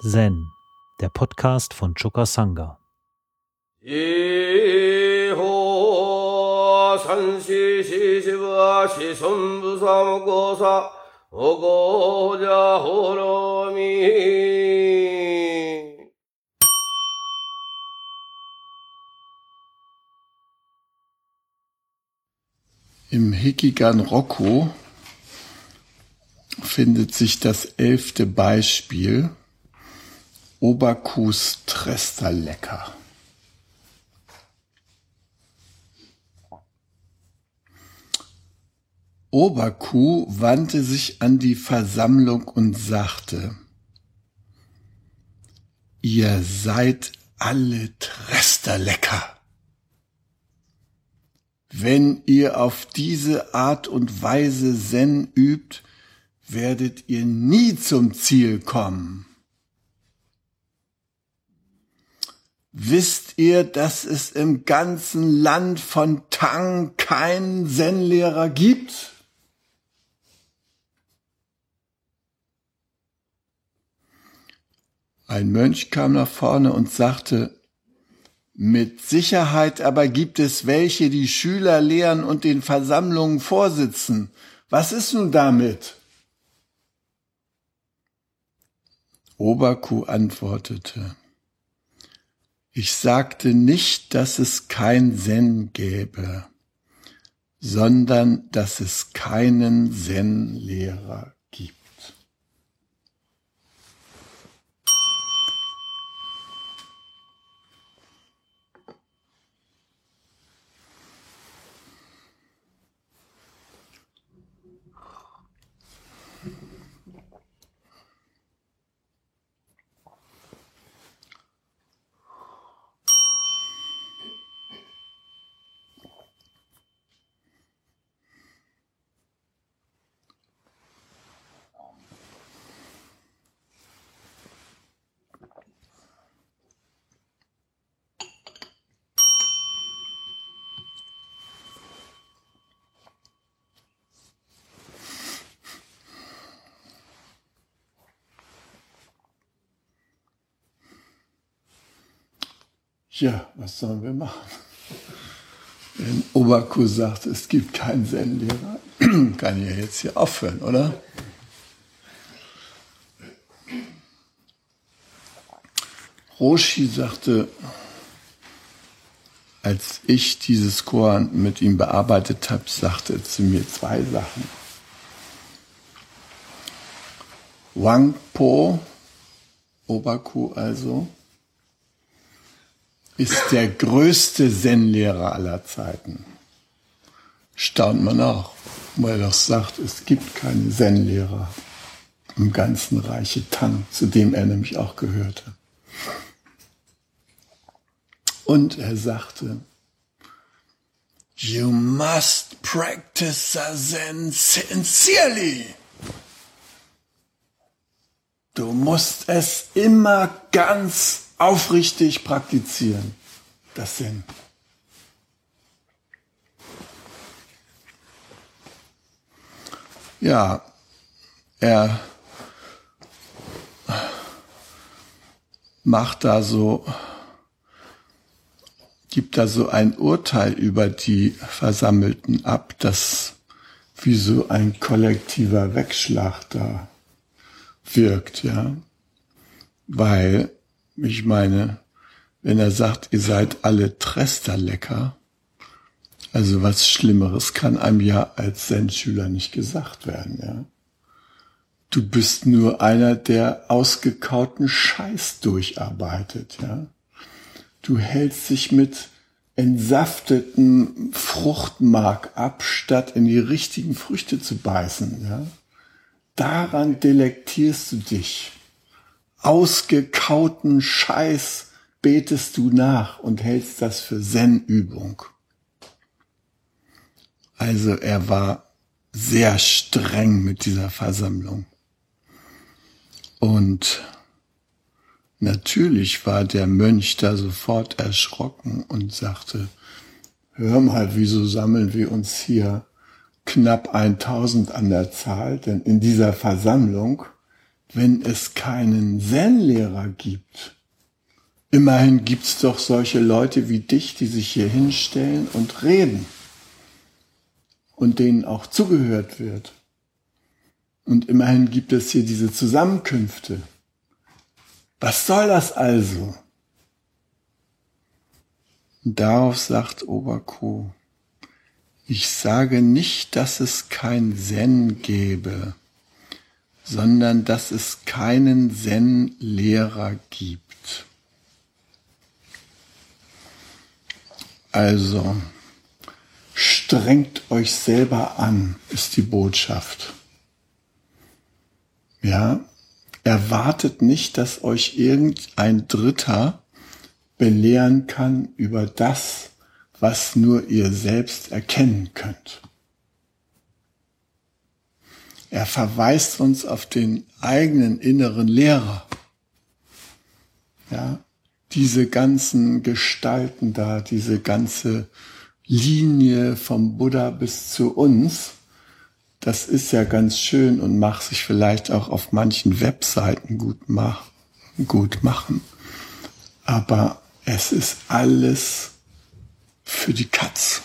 Zen, der Podcast von Chukasanga. Im Hikigan Rokko findet sich das elfte Beispiel Oberkuhs Tresterlecker. Oberkuh wandte sich an die Versammlung und sagte, ihr seid alle Tresterlecker. Wenn ihr auf diese Art und Weise Zen übt, werdet ihr nie zum Ziel kommen. Wisst ihr, dass es im ganzen Land von Tang keinen Zen-Lehrer gibt? Ein Mönch kam nach vorne und sagte, mit Sicherheit aber gibt es welche, die Schüler lehren und den Versammlungen vorsitzen. Was ist nun damit? Oberkuh antwortete, ich sagte nicht, dass es kein Zen gäbe, sondern dass es keinen Zen-Lehrer Ja, was sollen wir machen? Wenn Oberkuh sagt, es gibt keinen Zen-Lehrer, kann ich ja jetzt hier aufhören, oder? Roshi sagte, als ich dieses Koran mit ihm bearbeitet habe, sagte er zu mir zwei Sachen. Wang Po, Oberkuh also, ist der größte Zen-Lehrer aller Zeiten. Staunt man auch, weil er doch sagt, es gibt keinen Zen-Lehrer im ganzen Reiche Tang, zu dem er nämlich auch gehörte. Und er sagte, You must practice Zen sincerely. Du musst es immer ganz aufrichtig praktizieren. Das Sinn. Ja, er macht da so, gibt da so ein Urteil über die Versammelten ab, das wie so ein kollektiver Wegschlag da wirkt, ja. Weil ich meine, wenn er sagt, ihr seid alle Tresterlecker, also was Schlimmeres kann einem ja als Zen-Schüler nicht gesagt werden, ja. Du bist nur einer, der ausgekauten Scheiß durcharbeitet, ja. Du hältst dich mit entsaftetem Fruchtmark ab, statt in die richtigen Früchte zu beißen, ja. Daran delektierst du dich ausgekauten Scheiß betest du nach und hältst das für Zen-Übung. Also er war sehr streng mit dieser Versammlung. Und natürlich war der Mönch da sofort erschrocken und sagte, hör mal, wieso sammeln wir uns hier knapp 1000 an der Zahl? Denn in dieser Versammlung wenn es keinen Zen-Lehrer gibt. Immerhin gibt's doch solche Leute wie dich, die sich hier hinstellen und reden und denen auch zugehört wird. Und immerhin gibt es hier diese Zusammenkünfte. Was soll das also? Und darauf sagt Oberkuh, ich sage nicht, dass es kein Zen gäbe, sondern dass es keinen Zen-Lehrer gibt. Also, strengt euch selber an, ist die Botschaft. Ja, erwartet nicht, dass euch irgendein Dritter belehren kann über das, was nur ihr selbst erkennen könnt. Er verweist uns auf den eigenen inneren Lehrer. Ja, diese ganzen Gestalten da, diese ganze Linie vom Buddha bis zu uns, das ist ja ganz schön und macht sich vielleicht auch auf manchen Webseiten gut, mach, gut machen. Aber es ist alles für die Katz,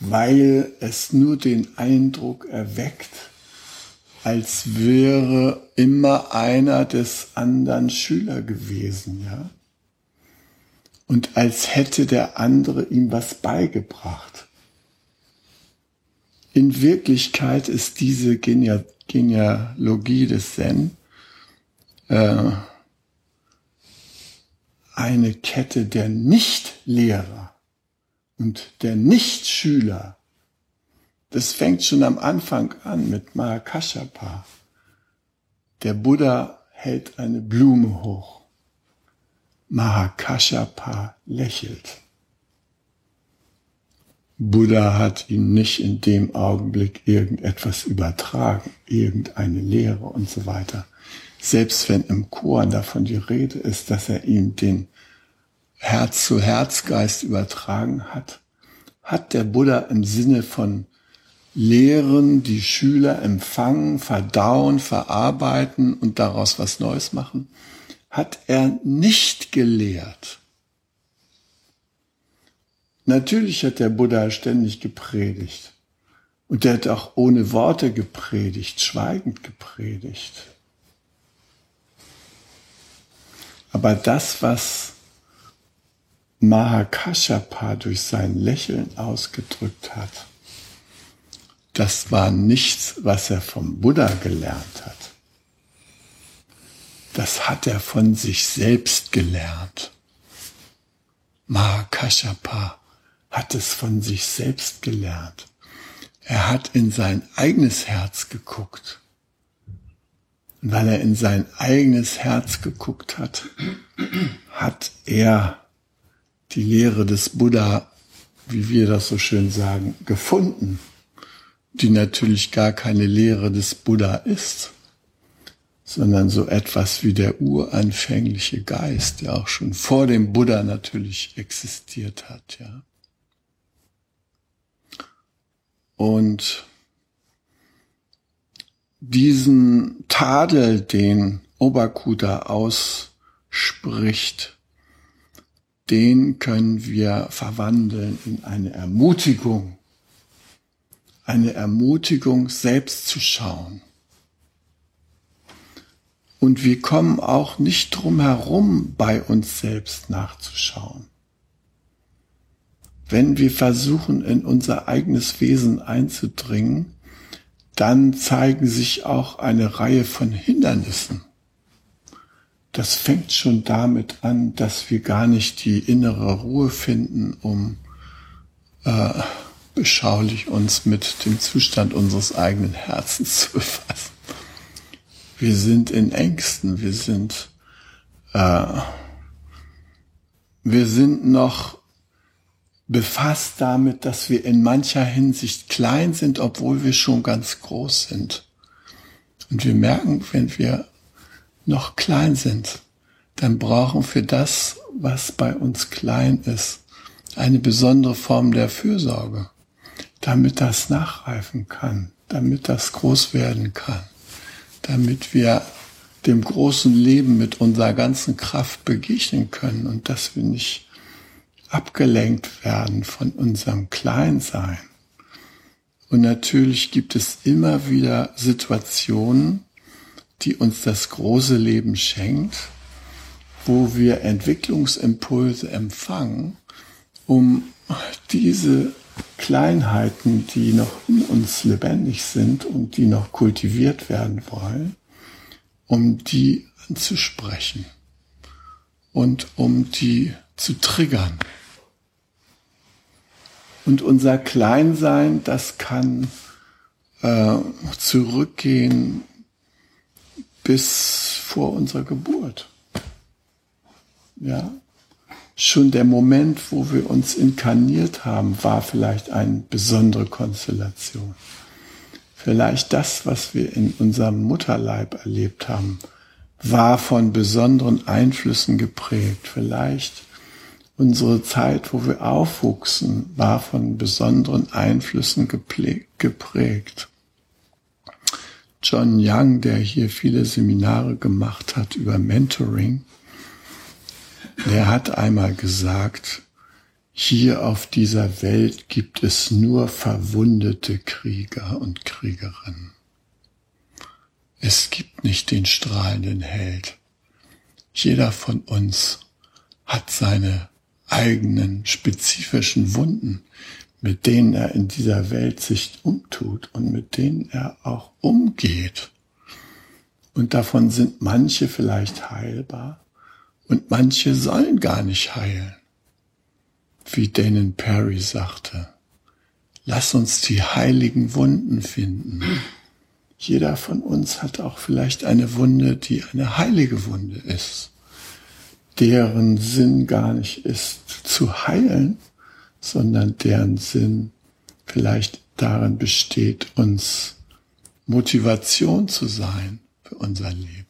weil es nur den Eindruck erweckt, als wäre immer einer des anderen Schüler gewesen, ja. Und als hätte der andere ihm was beigebracht. In Wirklichkeit ist diese Genealogie des Zen äh, eine Kette der Nichtlehrer und der Nichtschüler. Das fängt schon am Anfang an mit Mahakashapa. Der Buddha hält eine Blume hoch. Mahakashapa lächelt. Buddha hat ihm nicht in dem Augenblick irgendetwas übertragen, irgendeine Lehre und so weiter selbst wenn im Chor davon die Rede ist, dass er ihm den Herz zu Herzgeist übertragen hat, hat der Buddha im Sinne von Lehren, die Schüler empfangen, verdauen, verarbeiten und daraus was Neues machen, hat er nicht gelehrt. Natürlich hat der Buddha ständig gepredigt. Und er hat auch ohne Worte gepredigt, schweigend gepredigt. Aber das, was Mahakashapa durch sein Lächeln ausgedrückt hat, das war nichts, was er vom Buddha gelernt hat. Das hat er von sich selbst gelernt. Mahakashapa hat es von sich selbst gelernt. Er hat in sein eigenes Herz geguckt weil er in sein eigenes Herz geguckt hat, hat er die Lehre des Buddha, wie wir das so schön sagen, gefunden, die natürlich gar keine Lehre des Buddha ist, sondern so etwas wie der uranfängliche Geist, der auch schon vor dem Buddha natürlich existiert hat, ja. Und diesen Tadel, den Oberkuda ausspricht, den können wir verwandeln in eine Ermutigung. Eine Ermutigung, selbst zu schauen. Und wir kommen auch nicht drum herum, bei uns selbst nachzuschauen. Wenn wir versuchen, in unser eigenes Wesen einzudringen, dann zeigen sich auch eine Reihe von Hindernissen. Das fängt schon damit an, dass wir gar nicht die innere Ruhe finden, um äh, beschaulich uns mit dem Zustand unseres eigenen Herzens zu befassen. Wir sind in Ängsten, wir sind, äh, wir sind noch befasst damit, dass wir in mancher Hinsicht klein sind, obwohl wir schon ganz groß sind. Und wir merken, wenn wir noch klein sind, dann brauchen wir das, was bei uns klein ist, eine besondere Form der Fürsorge, damit das nachreifen kann, damit das groß werden kann, damit wir dem großen Leben mit unserer ganzen Kraft begegnen können und dass wir nicht abgelenkt werden von unserem Kleinsein. Und natürlich gibt es immer wieder Situationen, die uns das große Leben schenkt, wo wir Entwicklungsimpulse empfangen, um diese Kleinheiten, die noch in uns lebendig sind und die noch kultiviert werden wollen, um die anzusprechen und um die zu triggern. Und unser Kleinsein, das kann äh, zurückgehen bis vor unserer Geburt. Ja, schon der Moment, wo wir uns inkarniert haben, war vielleicht eine besondere Konstellation. Vielleicht das, was wir in unserem Mutterleib erlebt haben, war von besonderen Einflüssen geprägt. Vielleicht unsere Zeit, wo wir aufwuchsen, war von besonderen Einflüssen geprägt. John Young, der hier viele Seminare gemacht hat über Mentoring, der hat einmal gesagt, hier auf dieser Welt gibt es nur verwundete Krieger und Kriegerinnen. Es gibt nicht den strahlenden Held. Jeder von uns hat seine eigenen spezifischen Wunden, mit denen er in dieser Welt sich umtut und mit denen er auch umgeht. Und davon sind manche vielleicht heilbar und manche sollen gar nicht heilen. Wie Danon Perry sagte, lass uns die heiligen Wunden finden. Jeder von uns hat auch vielleicht eine Wunde, die eine heilige Wunde ist, deren Sinn gar nicht ist zu heilen, sondern deren Sinn vielleicht darin besteht, uns Motivation zu sein für unser Leben.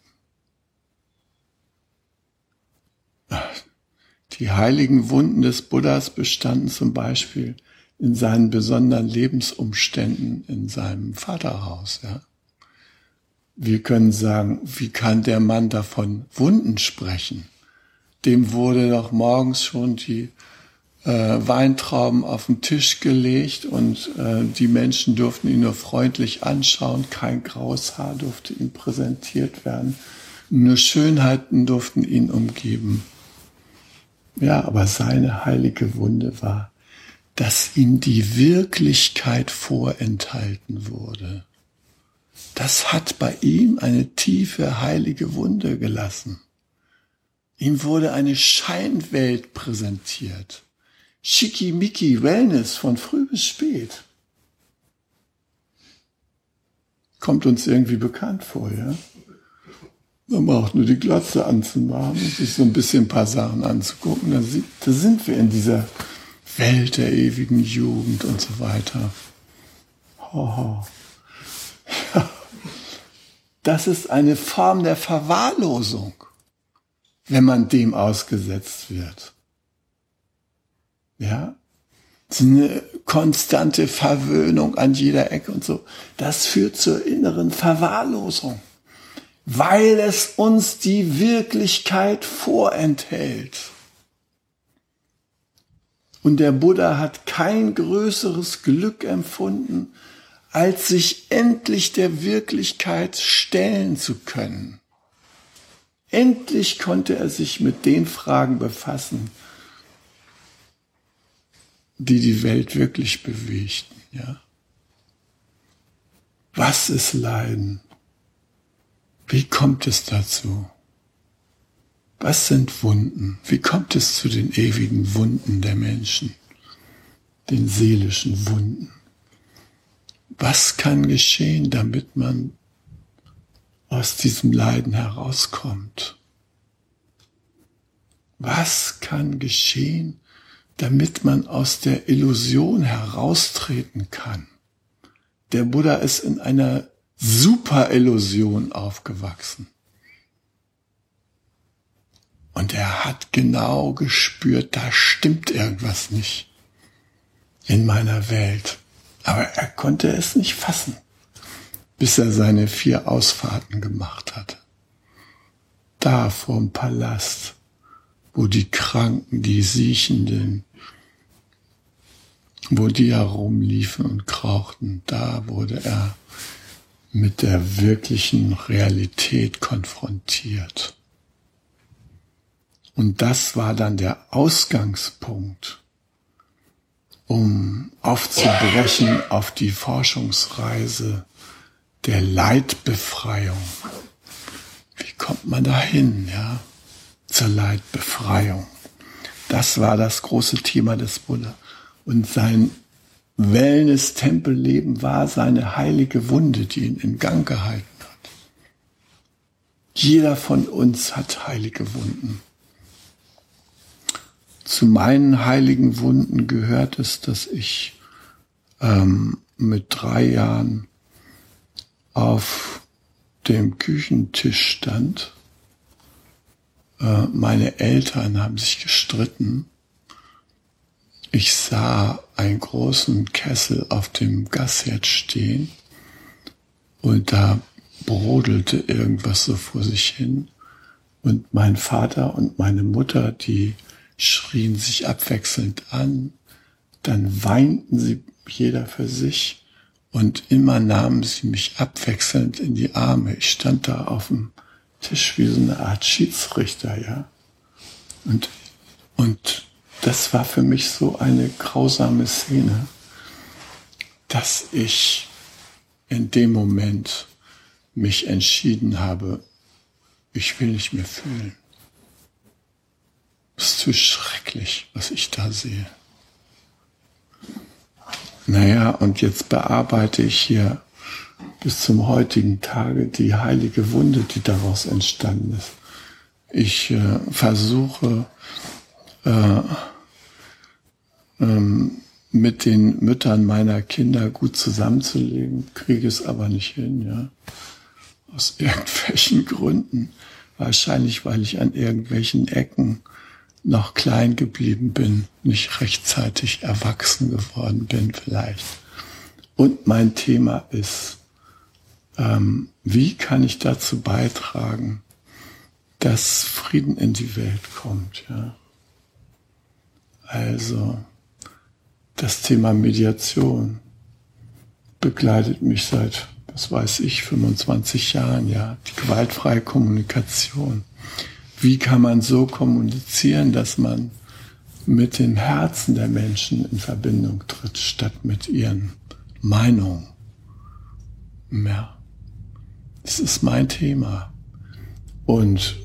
Die heiligen Wunden des Buddhas bestanden zum Beispiel in seinen besonderen Lebensumständen in seinem Vaterhaus. Ja. Wir können sagen, wie kann der Mann davon Wunden sprechen? Dem wurde doch morgens schon die äh, Weintrauben auf den Tisch gelegt und äh, die Menschen durften ihn nur freundlich anschauen, kein graues Haar durfte ihm präsentiert werden, nur Schönheiten durften ihn umgeben. Ja, aber seine heilige Wunde war, dass ihm die Wirklichkeit vorenthalten wurde. Das hat bei ihm eine tiefe heilige Wunde gelassen. Ihm wurde eine Scheinwelt präsentiert. Schickimicki Wellness von früh bis spät. Kommt uns irgendwie bekannt vor, ja? Man braucht nur die Glotze anzumachen und sich so ein bisschen ein paar Sachen anzugucken. Da, da sind wir in dieser Welt der ewigen Jugend und so weiter. Ho, Ja. Das ist eine Form der Verwahrlosung, wenn man dem ausgesetzt wird. Ja, eine konstante Verwöhnung an jeder Ecke und so. Das führt zur inneren Verwahrlosung weil es uns die Wirklichkeit vorenthält. Und der Buddha hat kein größeres Glück empfunden, als sich endlich der Wirklichkeit stellen zu können. Endlich konnte er sich mit den Fragen befassen, die die Welt wirklich bewegten, ja. Was ist Leiden? Wie kommt es dazu? Was sind Wunden? Wie kommt es zu den ewigen Wunden der Menschen, den seelischen Wunden? Was kann geschehen, damit man aus diesem Leiden herauskommt? Was kann geschehen, damit man aus der Illusion heraustreten kann? Der Buddha ist in einer Superillusion aufgewachsen. Und er hat genau gespürt, da stimmt irgendwas nicht in meiner Welt. Aber er konnte es nicht fassen. bis er seine vier Ausfahrten gemacht hatte. Da vorm Palast, wo die Kranken, die Siechenden, wo die herumliefen und krauchten, da wurde er mit der wirklichen Realität konfrontiert. Und das war dann der Ausgangspunkt, um aufzubrechen auf die Forschungsreise der Leidbefreiung. Wie kommt man dahin, ja, zur Leidbefreiung? Das war das große Thema des Buddha. Und sein Wellness-Tempelleben war seine heilige Wunde, die ihn in Gang gehalten hat. Jeder von uns hat heilige Wunden. Zu meinen heiligen Wunden gehört es, dass ich ähm, mit drei Jahren auf dem Küchentisch stand. Äh, meine Eltern haben sich gestritten ich sah einen großen Kessel auf dem Gasherd stehen und da brodelte irgendwas so vor sich hin. Und mein Vater und meine Mutter, die schrien sich abwechselnd an. Dann weinten sie jeder für sich und immer nahmen sie mich abwechselnd in die Arme. Ich stand da auf dem Tisch wie so eine Art Schiedsrichter, ja. Und, und das war für mich so eine grausame Szene, dass ich in dem Moment mich entschieden habe, ich will nicht mehr fühlen. Es ist zu schrecklich, was ich da sehe. Naja, und jetzt bearbeite ich hier bis zum heutigen Tage die heilige Wunde, die daraus entstanden ist. Ich äh, versuche, äh, ähm, mit den Müttern meiner Kinder gut zusammenzuleben, kriege es aber nicht hin, ja. Aus irgendwelchen Gründen. Wahrscheinlich, weil ich an irgendwelchen Ecken noch klein geblieben bin, nicht rechtzeitig erwachsen geworden bin vielleicht. Und mein Thema ist, ähm, wie kann ich dazu beitragen, dass Frieden in die Welt kommt, ja. Also, das Thema Mediation begleitet mich seit, was weiß ich, 25 Jahren, ja. Die gewaltfreie Kommunikation. Wie kann man so kommunizieren, dass man mit dem Herzen der Menschen in Verbindung tritt, statt mit ihren Meinungen? Ja. Das ist mein Thema. Und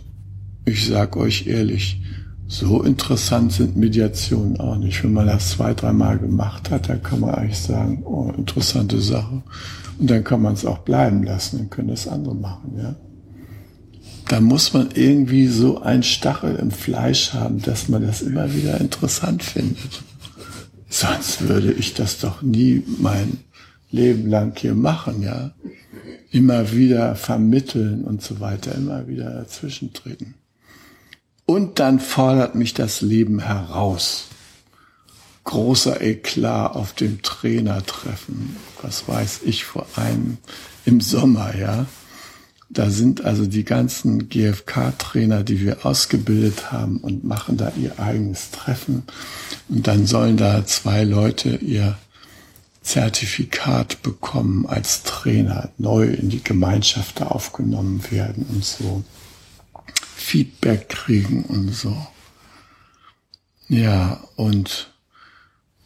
ich sag euch ehrlich, so interessant sind Mediationen auch nicht. Wenn man das zwei, dreimal gemacht hat, dann kann man eigentlich sagen, oh, interessante Sache. Und dann kann man es auch bleiben lassen, dann können das andere machen, ja. Da muss man irgendwie so ein Stachel im Fleisch haben, dass man das immer wieder interessant findet. Sonst würde ich das doch nie mein Leben lang hier machen, ja. Immer wieder vermitteln und so weiter, immer wieder dazwischen treten. Und dann fordert mich das Leben heraus. Großer Eklat auf dem Trainertreffen. Was weiß ich vor einem im Sommer, ja. Da sind also die ganzen GFK-Trainer, die wir ausgebildet haben und machen da ihr eigenes Treffen. Und dann sollen da zwei Leute ihr Zertifikat bekommen als Trainer, neu in die Gemeinschaft aufgenommen werden und so. Feedback kriegen und so. Ja, und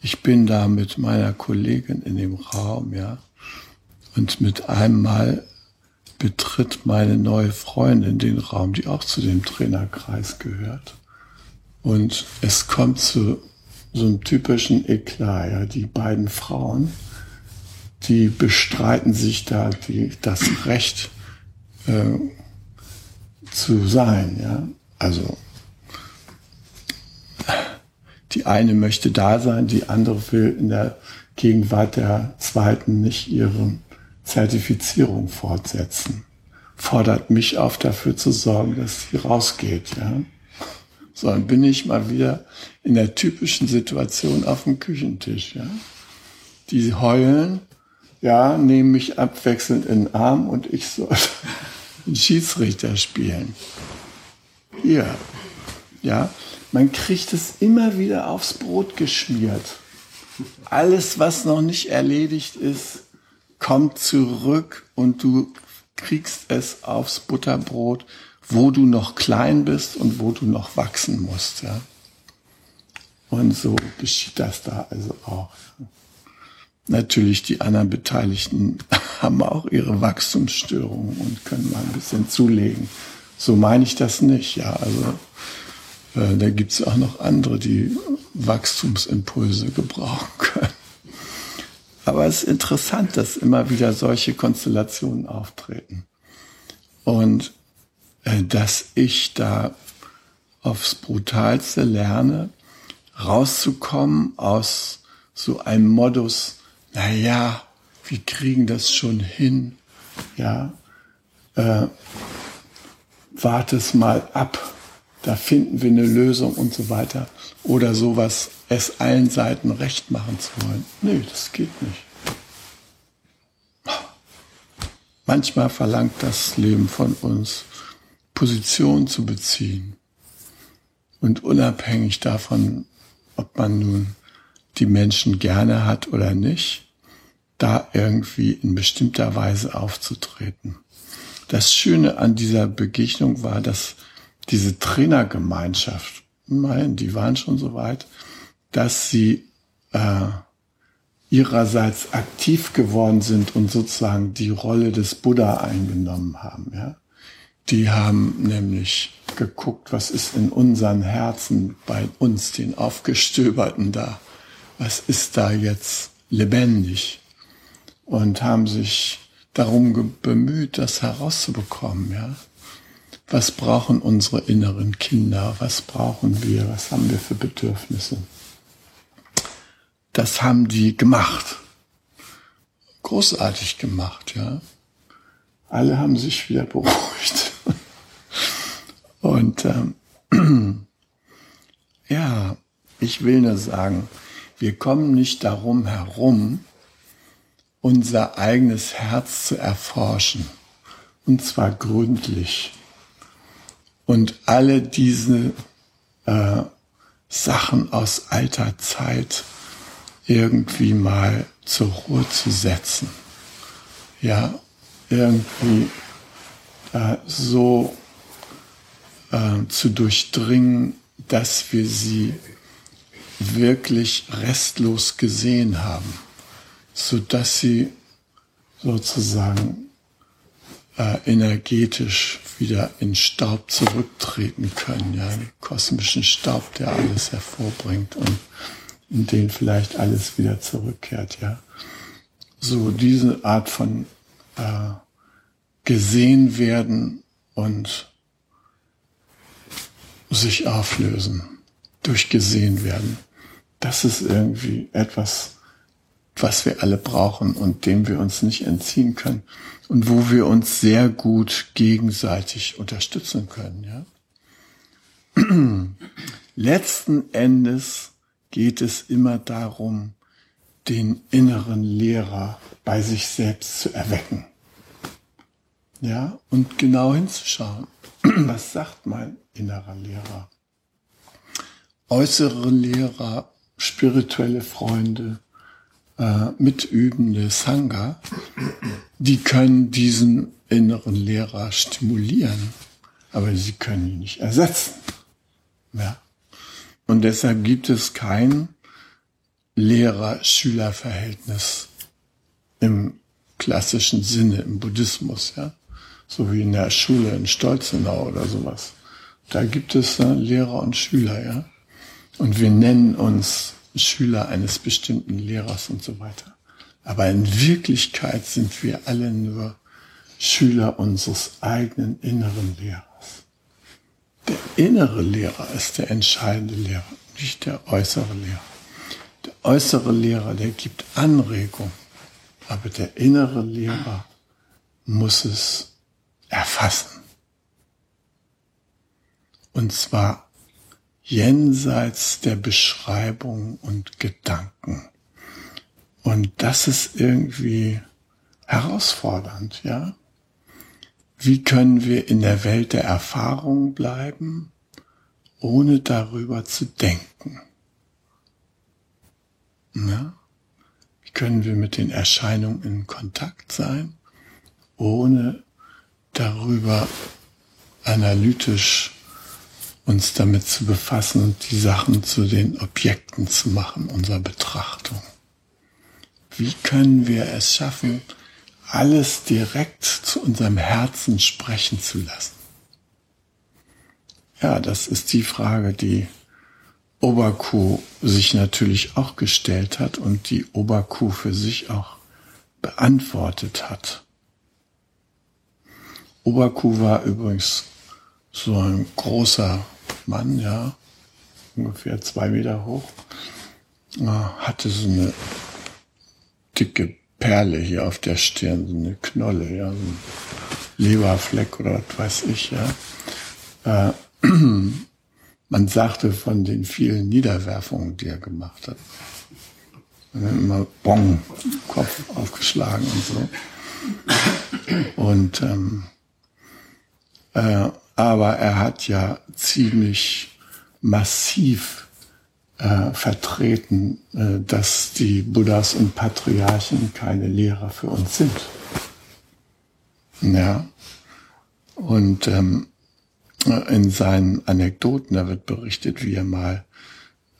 ich bin da mit meiner Kollegin in dem Raum, ja, und mit einem Mal betritt meine neue Freundin den Raum, die auch zu dem Trainerkreis gehört. Und es kommt zu so einem typischen Eklat, ja, die beiden Frauen, die bestreiten sich da die, das Recht, äh, zu sein, ja. Also, die eine möchte da sein, die andere will in der Gegenwart der zweiten nicht ihre Zertifizierung fortsetzen. Fordert mich auf, dafür zu sorgen, dass sie rausgeht, ja. So, dann bin ich mal wieder in der typischen Situation auf dem Küchentisch, ja. Die heulen ja, nehmen mich abwechselnd in den Arm und ich soll Schiedsrichter spielen. Hier, ja, man kriegt es immer wieder aufs Brot geschmiert. Alles, was noch nicht erledigt ist, kommt zurück und du kriegst es aufs Butterbrot, wo du noch klein bist und wo du noch wachsen musst. Ja? Und so geschieht das da also auch. Natürlich, die anderen Beteiligten haben auch ihre Wachstumsstörungen und können mal ein bisschen zulegen. So meine ich das nicht. Ja, also äh, da gibt's auch noch andere, die Wachstumsimpulse gebrauchen können. Aber es ist interessant, dass immer wieder solche Konstellationen auftreten. Und äh, dass ich da aufs Brutalste lerne, rauszukommen aus so einem Modus, na ja, wir kriegen das schon hin, ja, äh, warte es mal ab, da finden wir eine Lösung und so weiter. Oder sowas, es allen Seiten recht machen zu wollen. Nee, das geht nicht. Manchmal verlangt das Leben von uns, Position zu beziehen. Und unabhängig davon, ob man nun die Menschen gerne hat oder nicht, da irgendwie in bestimmter Weise aufzutreten. Das Schöne an dieser Begegnung war, dass diese Trainergemeinschaft, immerhin, die waren schon so weit, dass sie äh, ihrerseits aktiv geworden sind und sozusagen die Rolle des Buddha eingenommen haben. Ja? Die haben nämlich geguckt, was ist in unseren Herzen bei uns, den Aufgestöberten da, was ist da jetzt lebendig und haben sich darum bemüht, das herauszubekommen. Ja? Was brauchen unsere inneren Kinder? Was brauchen wir? Was haben wir für Bedürfnisse? Das haben die gemacht. Großartig gemacht, ja. Alle haben sich wieder beruhigt. Und ähm, ja, ich will nur sagen, wir kommen nicht darum herum, unser eigenes Herz zu erforschen. Und zwar gründlich. Und alle diese äh, Sachen aus alter Zeit irgendwie mal zur Ruhe zu setzen. Ja, irgendwie äh, so äh, zu durchdringen, dass wir sie wirklich restlos gesehen haben, so dass sie sozusagen äh, energetisch wieder in Staub zurücktreten können, ja, kosmischen Staub, der alles hervorbringt und in den vielleicht alles wieder zurückkehrt, ja. So diese Art von äh, gesehen werden und sich auflösen, durch gesehen werden. Das ist irgendwie etwas, was wir alle brauchen und dem wir uns nicht entziehen können und wo wir uns sehr gut gegenseitig unterstützen können. Ja? Letzten Endes geht es immer darum, den inneren Lehrer bei sich selbst zu erwecken. Ja, und genau hinzuschauen. Was sagt mein innerer Lehrer? Äußere Lehrer, spirituelle Freunde, äh, mitübende Sangha, die können diesen inneren Lehrer stimulieren, aber sie können ihn nicht ersetzen. Ja. Und deshalb gibt es kein Lehrer-Schüler-Verhältnis im klassischen Sinne im Buddhismus, ja, so wie in der Schule in Stolzenau oder sowas. Da gibt es äh, Lehrer und Schüler, ja, und wir nennen uns Schüler eines bestimmten Lehrers und so weiter. Aber in Wirklichkeit sind wir alle nur Schüler unseres eigenen inneren Lehrers. Der innere Lehrer ist der entscheidende Lehrer, nicht der äußere Lehrer. Der äußere Lehrer, der gibt Anregung, aber der innere Lehrer muss es erfassen. Und zwar jenseits der Beschreibung und Gedanken. Und das ist irgendwie herausfordernd, ja. Wie können wir in der Welt der Erfahrung bleiben, ohne darüber zu denken? Ja? Wie können wir mit den Erscheinungen in Kontakt sein, ohne darüber analytisch uns damit zu befassen und die Sachen zu den Objekten zu machen unserer Betrachtung. Wie können wir es schaffen, alles direkt zu unserem Herzen sprechen zu lassen? Ja, das ist die Frage, die Oberkuh sich natürlich auch gestellt hat und die Oberkuh für sich auch beantwortet hat. Oberkuh war übrigens so ein großer Mann, ja, ungefähr zwei Meter hoch, hatte so eine dicke Perle hier auf der Stirn, so eine Knolle, ja, so ein Leberfleck oder was weiß ich, ja. Äh, man sagte von den vielen Niederwerfungen, die er gemacht hat. Man hat immer Bong, Kopf aufgeschlagen und so. Und ähm, äh, aber er hat ja ziemlich massiv äh, vertreten, äh, dass die Buddhas und Patriarchen keine Lehrer für uns sind. Ja. Und ähm, in seinen Anekdoten, da wird berichtet, wie er mal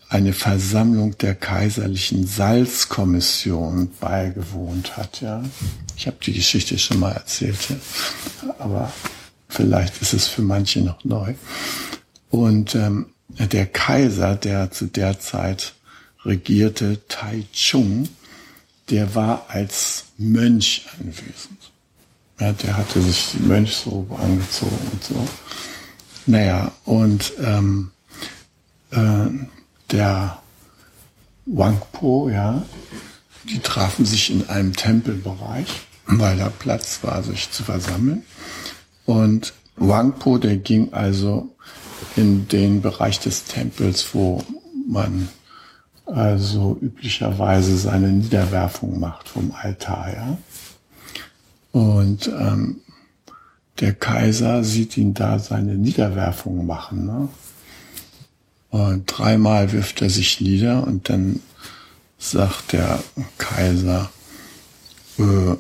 eine Versammlung der kaiserlichen Salzkommission beigewohnt hat. Ja, ich habe die Geschichte schon mal erzählt, ja. aber vielleicht ist es für manche noch neu. Und ähm, der Kaiser, der zu der Zeit regierte, Tai Chung, der war als Mönch anwesend. Ja, der hatte sich die Mönchsrobe angezogen und so. Naja, und ähm, äh, der Wangpo, ja, die trafen sich in einem Tempelbereich, weil da Platz war, sich zu versammeln. Und Wangpo, der ging also in den Bereich des Tempels, wo man also üblicherweise seine Niederwerfung macht vom Altar, ja. Und ähm, der Kaiser sieht ihn da seine Niederwerfung machen. Ne? Und dreimal wirft er sich nieder und dann sagt der Kaiser, äh,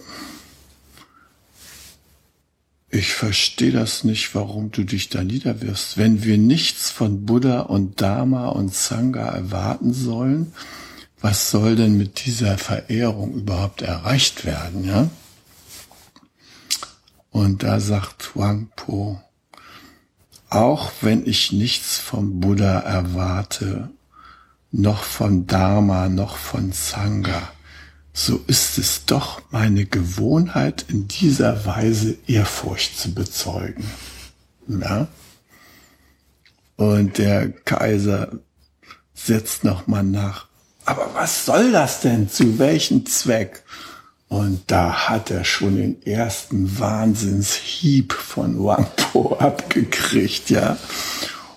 ich verstehe das nicht, warum du dich da niederwirfst. Wenn wir nichts von Buddha und Dharma und Sangha erwarten sollen, was soll denn mit dieser Verehrung überhaupt erreicht werden, ja? Und da sagt Wang Po, auch wenn ich nichts vom Buddha erwarte, noch von Dharma, noch von Sangha, so ist es doch meine Gewohnheit, in dieser Weise Ehrfurcht zu bezeugen. Ja? Und der Kaiser setzt nochmal nach. Aber was soll das denn? Zu welchem Zweck? Und da hat er schon den ersten Wahnsinnshieb von Wangpo abgekriegt, ja.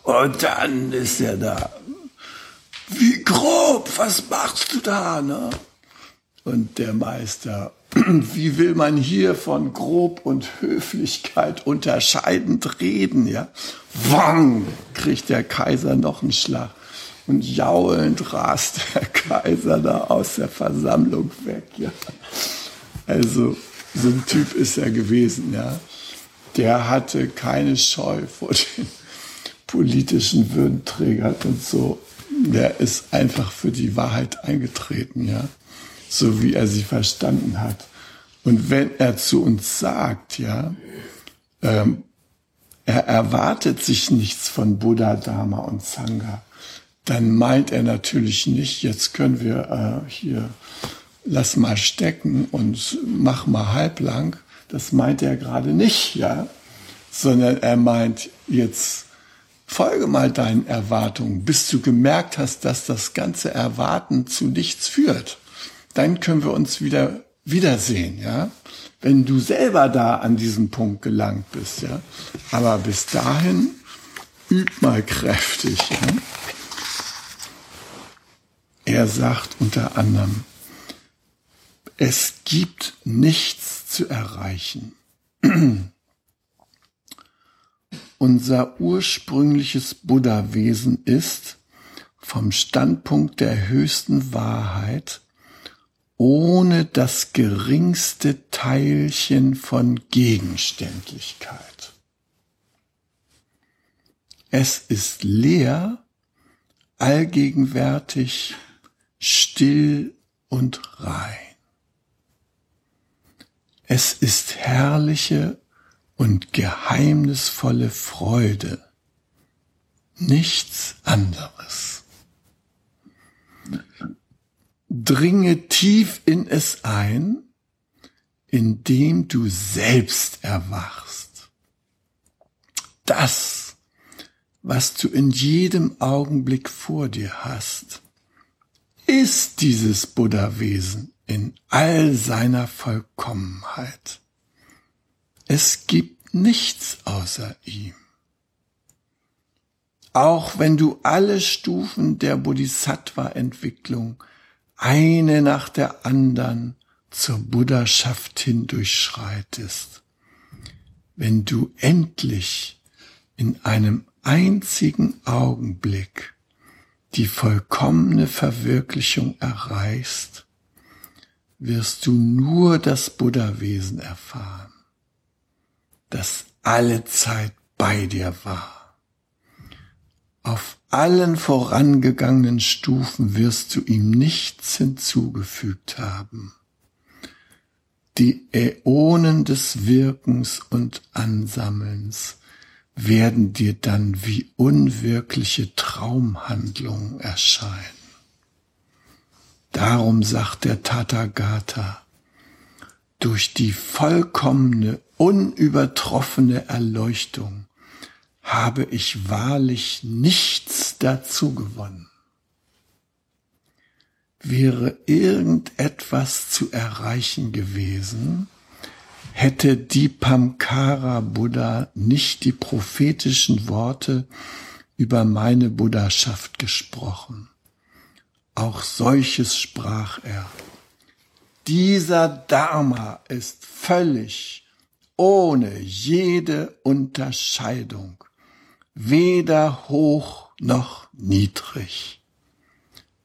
Und dann ist er da. Wie grob, was machst du da, ne? Und der Meister, wie will man hier von grob und Höflichkeit unterscheidend reden, ja? Wang, kriegt der Kaiser noch einen Schlag. Und jaulend rast der Kaiser da aus der Versammlung weg, ja. Also so ein Typ ist er gewesen, ja. Der hatte keine Scheu vor den politischen Würdenträgern und so. Der ist einfach für die Wahrheit eingetreten, ja. So wie er sie verstanden hat. Und wenn er zu uns sagt, ja, ähm, er erwartet sich nichts von Buddha, Dharma und Sangha, dann meint er natürlich nicht, jetzt können wir äh, hier lass mal stecken und mach mal halblang, das meint er gerade nicht, ja, sondern er meint jetzt folge mal deinen Erwartungen, bis du gemerkt hast, dass das ganze Erwarten zu nichts führt. Dann können wir uns wieder wiedersehen, ja, wenn du selber da an diesem Punkt gelangt bist, ja. Aber bis dahin üb mal kräftig, ja. Er sagt unter anderem, Es gibt nichts zu erreichen. Unser ursprüngliches Buddha-Wesen ist vom Standpunkt der höchsten Wahrheit ohne das geringste Teilchen von Gegenständlichkeit. Es ist leer, allgegenwärtig, still und rein. Es ist herrliche und geheimnisvolle Freude, nichts anderes. Dringe tief in es ein, indem du selbst erwachst. Das, was du in jedem Augenblick vor dir hast, ist dieses Buddha-Wesen in all seiner Vollkommenheit. Es gibt nichts außer ihm. Auch wenn du alle Stufen der Bodhisattva-Entwicklung eine nach der anderen zur Buddhaschaft hin durchschreitest, wenn du endlich in einem einzigen Augenblick die vollkommene Verwirklichung erreichst, wirst du nur das Buddha-Wesen erfahren das alle Zeit bei dir war. Auf allen vorangegangenen Stufen wirst du ihm nichts hinzugefügt haben. Die Äonen des Wirkens und Ansammelns werden dir dann wie unwirkliche Traumhandlungen erscheinen. Darum sagt der Tathagata, durch die vollkommene unübertroffene Erleuchtung habe ich wahrlich nichts dazu gewonnen. Wäre irgendetwas zu erreichen gewesen, hätte Dipamkara Buddha nicht die prophetischen Worte über meine Buddhaschaft gesprochen. Auch solches sprach er. Dieser Dharma ist völlig ohne jede Unterscheidung, weder hoch noch niedrig.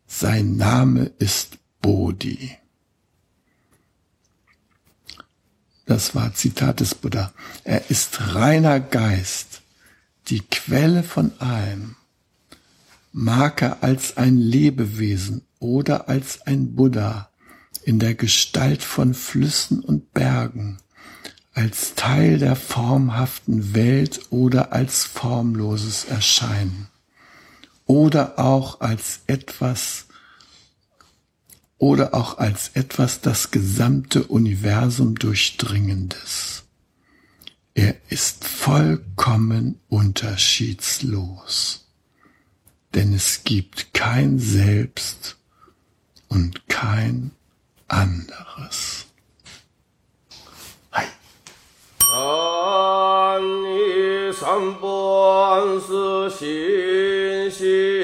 Sein Name ist Bodhi. Das war Zitat des Buddha. Er ist reiner Geist, die Quelle von allem. Mag er als ein Lebewesen oder als ein Buddha in der Gestalt von Flüssen und Bergen als Teil der formhaften Welt oder als formloses Erscheinen oder auch als etwas oder auch als etwas das gesamte Universum durchdringendes. Er ist vollkommen unterschiedslos, denn es gibt kein Selbst und kein anderes. 男女三班是星星。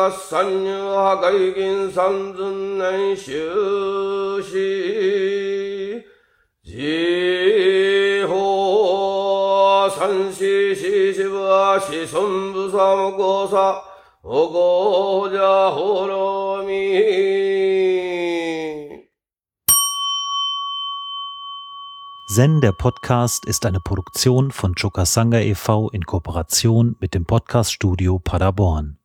合参入破壊銀三尊年終始自法三四四四は子孫部三五差おごじゃほろみ Zen, der Podcast, ist eine Produktion von Chokasanga e.V. in Kooperation mit dem Podcaststudio Paderborn.